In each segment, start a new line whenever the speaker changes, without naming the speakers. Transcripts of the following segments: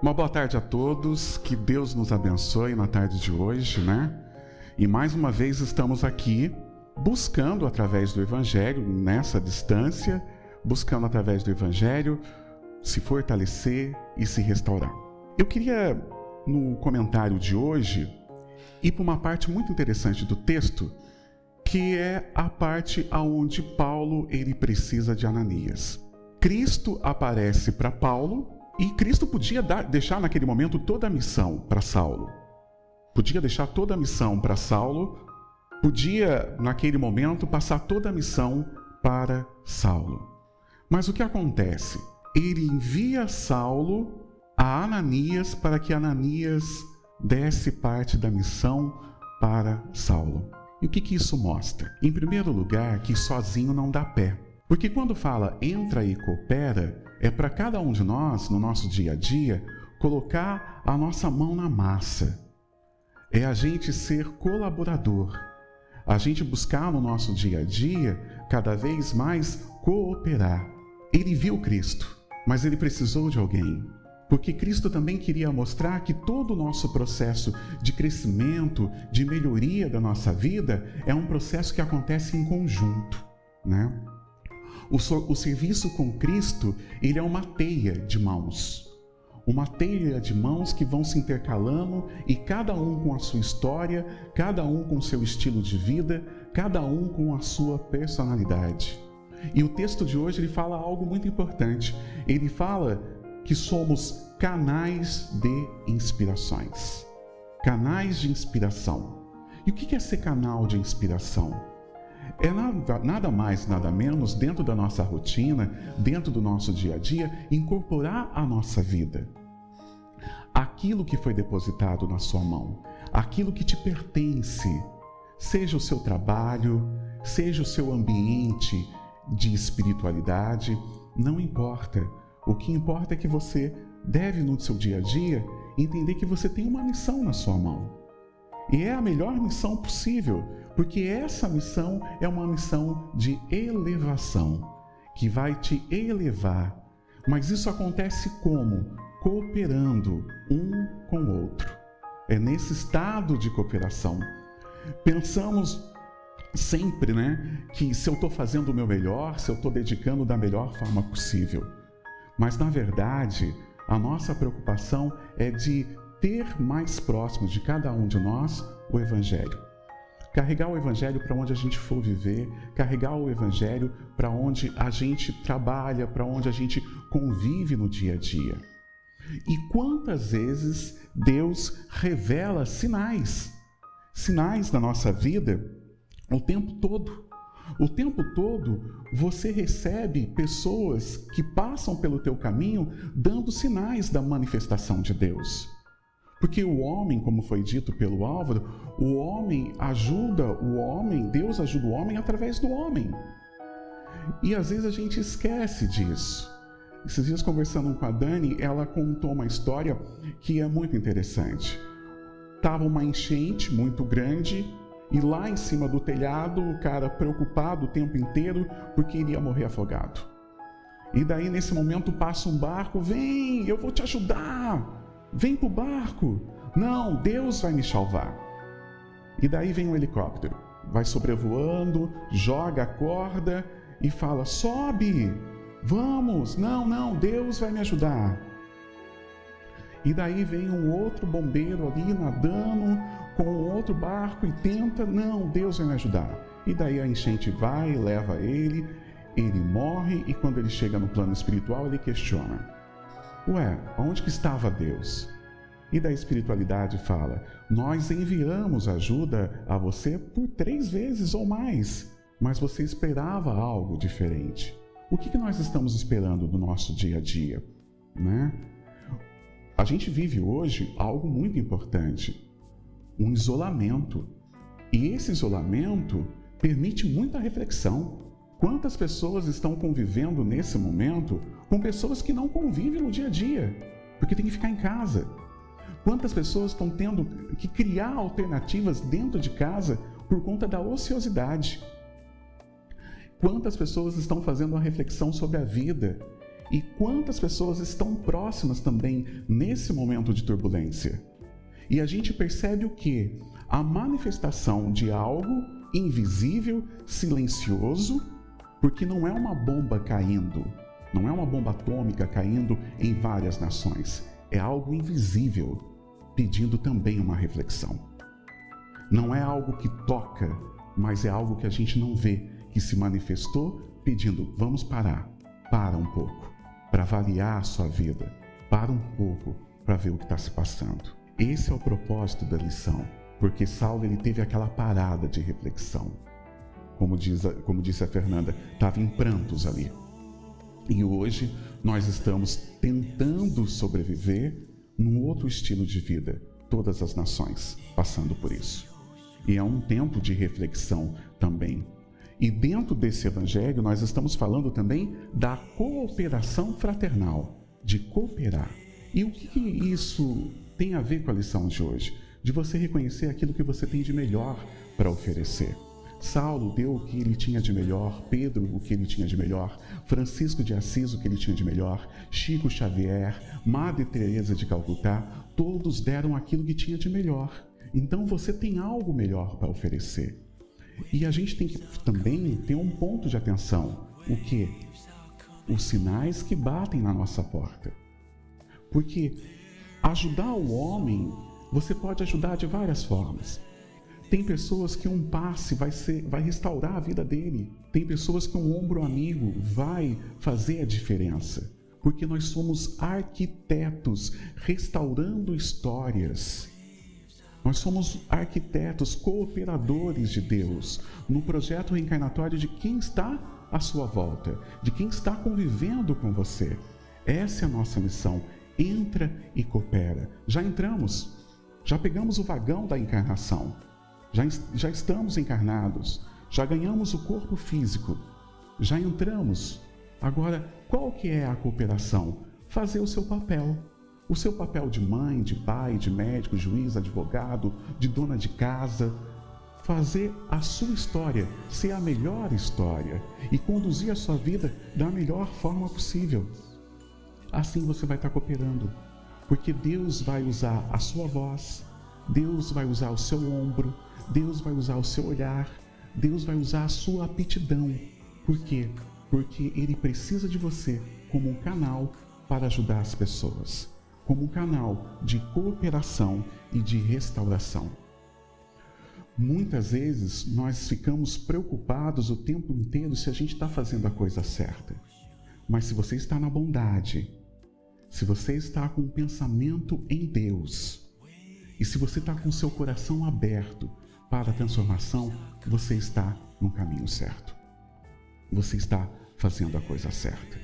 Uma boa tarde a todos, que Deus nos abençoe na tarde de hoje, né? E mais uma vez estamos aqui buscando através do Evangelho, nessa distância, buscando através do Evangelho se fortalecer e se restaurar. Eu queria, no comentário de hoje, ir para uma parte muito interessante do texto, que é a parte aonde Paulo ele precisa de Ananias. Cristo aparece para Paulo e Cristo podia dar, deixar naquele momento toda a missão para Saulo. Podia deixar toda a missão para Saulo, podia naquele momento passar toda a missão para Saulo. Mas o que acontece? Ele envia Saulo a Ananias para que Ananias desse parte da missão para Saulo. E o que, que isso mostra? Em primeiro lugar, que sozinho não dá pé. Porque quando fala entra e coopera, é para cada um de nós, no nosso dia a dia, colocar a nossa mão na massa. É a gente ser colaborador. A gente buscar no nosso dia a dia, cada vez mais, cooperar. Ele viu Cristo, mas ele precisou de alguém. Porque Cristo também queria mostrar que todo o nosso processo de crescimento, de melhoria da nossa vida, é um processo que acontece em conjunto, né? O, o serviço com Cristo, ele é uma teia de mãos. Uma teia de mãos que vão se intercalando e cada um com a sua história, cada um com seu estilo de vida, cada um com a sua personalidade. E o texto de hoje ele fala algo muito importante. Ele fala que somos canais de inspirações. Canais de inspiração. E o que é ser canal de inspiração? É nada, nada mais, nada menos, dentro da nossa rotina, dentro do nosso dia a dia, incorporar a nossa vida. Aquilo que foi depositado na sua mão, aquilo que te pertence, seja o seu trabalho, seja o seu ambiente de espiritualidade, não importa. O que importa é que você deve, no seu dia a dia, entender que você tem uma missão na sua mão. E é a melhor missão possível, porque essa missão é uma missão de elevação, que vai te elevar. Mas isso acontece como? Cooperando um com o outro. É nesse estado de cooperação. Pensamos sempre, né, que se eu estou fazendo o meu melhor, se eu estou dedicando da melhor forma possível. Mas na verdade, a nossa preocupação é de ter mais próximo de cada um de nós o Evangelho. Carregar o Evangelho para onde a gente for viver, carregar o Evangelho para onde a gente trabalha, para onde a gente convive no dia a dia. E quantas vezes Deus revela sinais, sinais na nossa vida o tempo todo. O tempo todo você recebe pessoas que passam pelo teu caminho dando sinais da manifestação de Deus. Porque o homem, como foi dito pelo Álvaro, o homem ajuda o homem, Deus ajuda o homem através do homem. E às vezes a gente esquece disso. Esses dias conversando com a Dani, ela contou uma história que é muito interessante. Tava uma enchente muito grande e lá em cima do telhado o cara preocupado o tempo inteiro porque iria morrer afogado. E daí nesse momento passa um barco, vem, eu vou te ajudar. Vem para o barco. Não, Deus vai me salvar. E daí vem um helicóptero, vai sobrevoando, joga a corda e fala: sobe, vamos, não, não, Deus vai me ajudar. E daí vem um outro bombeiro ali nadando com outro barco e tenta: não, Deus vai me ajudar. E daí a enchente vai, leva ele, ele morre e quando ele chega no plano espiritual ele questiona: Ué, onde que estava Deus? E da espiritualidade fala: Nós enviamos ajuda a você por três vezes ou mais, mas você esperava algo diferente. O que, que nós estamos esperando do nosso dia a dia? Né? A gente vive hoje algo muito importante: um isolamento. E esse isolamento permite muita reflexão. Quantas pessoas estão convivendo nesse momento com pessoas que não convivem no dia a dia, porque tem que ficar em casa? Quantas pessoas estão tendo que criar alternativas dentro de casa por conta da ociosidade? Quantas pessoas estão fazendo uma reflexão sobre a vida e quantas pessoas estão próximas também nesse momento de turbulência. E a gente percebe o que? A manifestação de algo invisível, silencioso, porque não é uma bomba caindo, não é uma bomba atômica caindo em várias nações, é algo invisível, pedindo também uma reflexão. Não é algo que toca, mas é algo que a gente não vê, que se manifestou pedindo: vamos parar, para um pouco, para avaliar a sua vida, para um pouco, para ver o que está se passando. Esse é o propósito da lição, porque Saulo ele teve aquela parada de reflexão. Como, diz, como disse a Fernanda, estava em prantos ali. E hoje nós estamos tentando sobreviver num outro estilo de vida, todas as nações passando por isso. E é um tempo de reflexão também. E dentro desse evangelho, nós estamos falando também da cooperação fraternal, de cooperar. E o que isso tem a ver com a lição de hoje? De você reconhecer aquilo que você tem de melhor para oferecer. Saulo deu o que ele tinha de melhor, Pedro o que ele tinha de melhor, Francisco de Assis o que ele tinha de melhor, Chico Xavier, Madre Teresa de Calcutá, todos deram aquilo que tinha de melhor. Então você tem algo melhor para oferecer. E a gente tem que também ter um ponto de atenção. O que? Os sinais que batem na nossa porta. Porque ajudar o homem, você pode ajudar de várias formas. Tem pessoas que um passe vai, ser, vai restaurar a vida dele. Tem pessoas que um ombro amigo vai fazer a diferença. Porque nós somos arquitetos restaurando histórias. Nós somos arquitetos, cooperadores de Deus no projeto reencarnatório de quem está à sua volta, de quem está convivendo com você. Essa é a nossa missão. Entra e coopera. Já entramos, já pegamos o vagão da encarnação já, já estamos encarnados, já ganhamos o corpo físico, já entramos. Agora, qual que é a cooperação? Fazer o seu papel. O seu papel de mãe, de pai, de médico, juiz, advogado, de dona de casa. Fazer a sua história ser a melhor história e conduzir a sua vida da melhor forma possível. Assim você vai estar cooperando, porque Deus vai usar a sua voz, Deus vai usar o seu ombro, Deus vai usar o seu olhar, Deus vai usar a sua aptidão. Por quê? Porque Ele precisa de você como um canal para ajudar as pessoas, como um canal de cooperação e de restauração. Muitas vezes nós ficamos preocupados o tempo inteiro se a gente está fazendo a coisa certa. Mas se você está na bondade, se você está com o um pensamento em Deus, e se você está com seu coração aberto para a transformação, você está no caminho certo. Você está fazendo a coisa certa.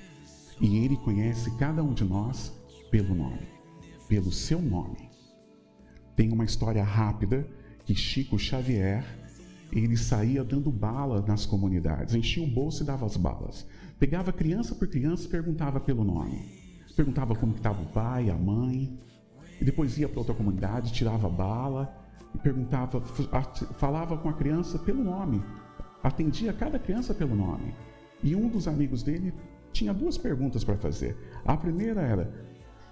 E Ele conhece cada um de nós pelo nome, pelo seu nome. Tem uma história rápida que Chico Xavier ele saía dando bala nas comunidades, enchia o bolso e dava as balas. Pegava criança por criança e perguntava pelo nome. Perguntava como estava o pai, a mãe. E depois ia para outra comunidade, tirava bala e perguntava, falava com a criança pelo nome, atendia cada criança pelo nome. E um dos amigos dele tinha duas perguntas para fazer. A primeira era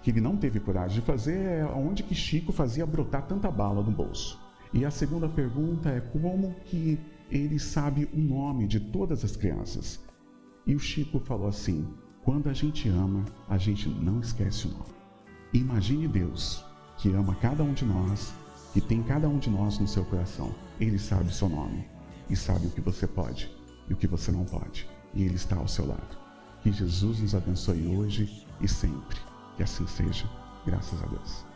que ele não teve coragem de fazer é onde que Chico fazia brotar tanta bala no bolso. E a segunda pergunta é como que ele sabe o nome de todas as crianças. E o Chico falou assim: quando a gente ama, a gente não esquece o nome. Imagine Deus que ama cada um de nós que tem cada um de nós no seu coração. Ele sabe o seu nome e sabe o que você pode e o que você não pode. E Ele está ao seu lado. Que Jesus nos abençoe hoje e sempre. Que assim seja. Graças a Deus.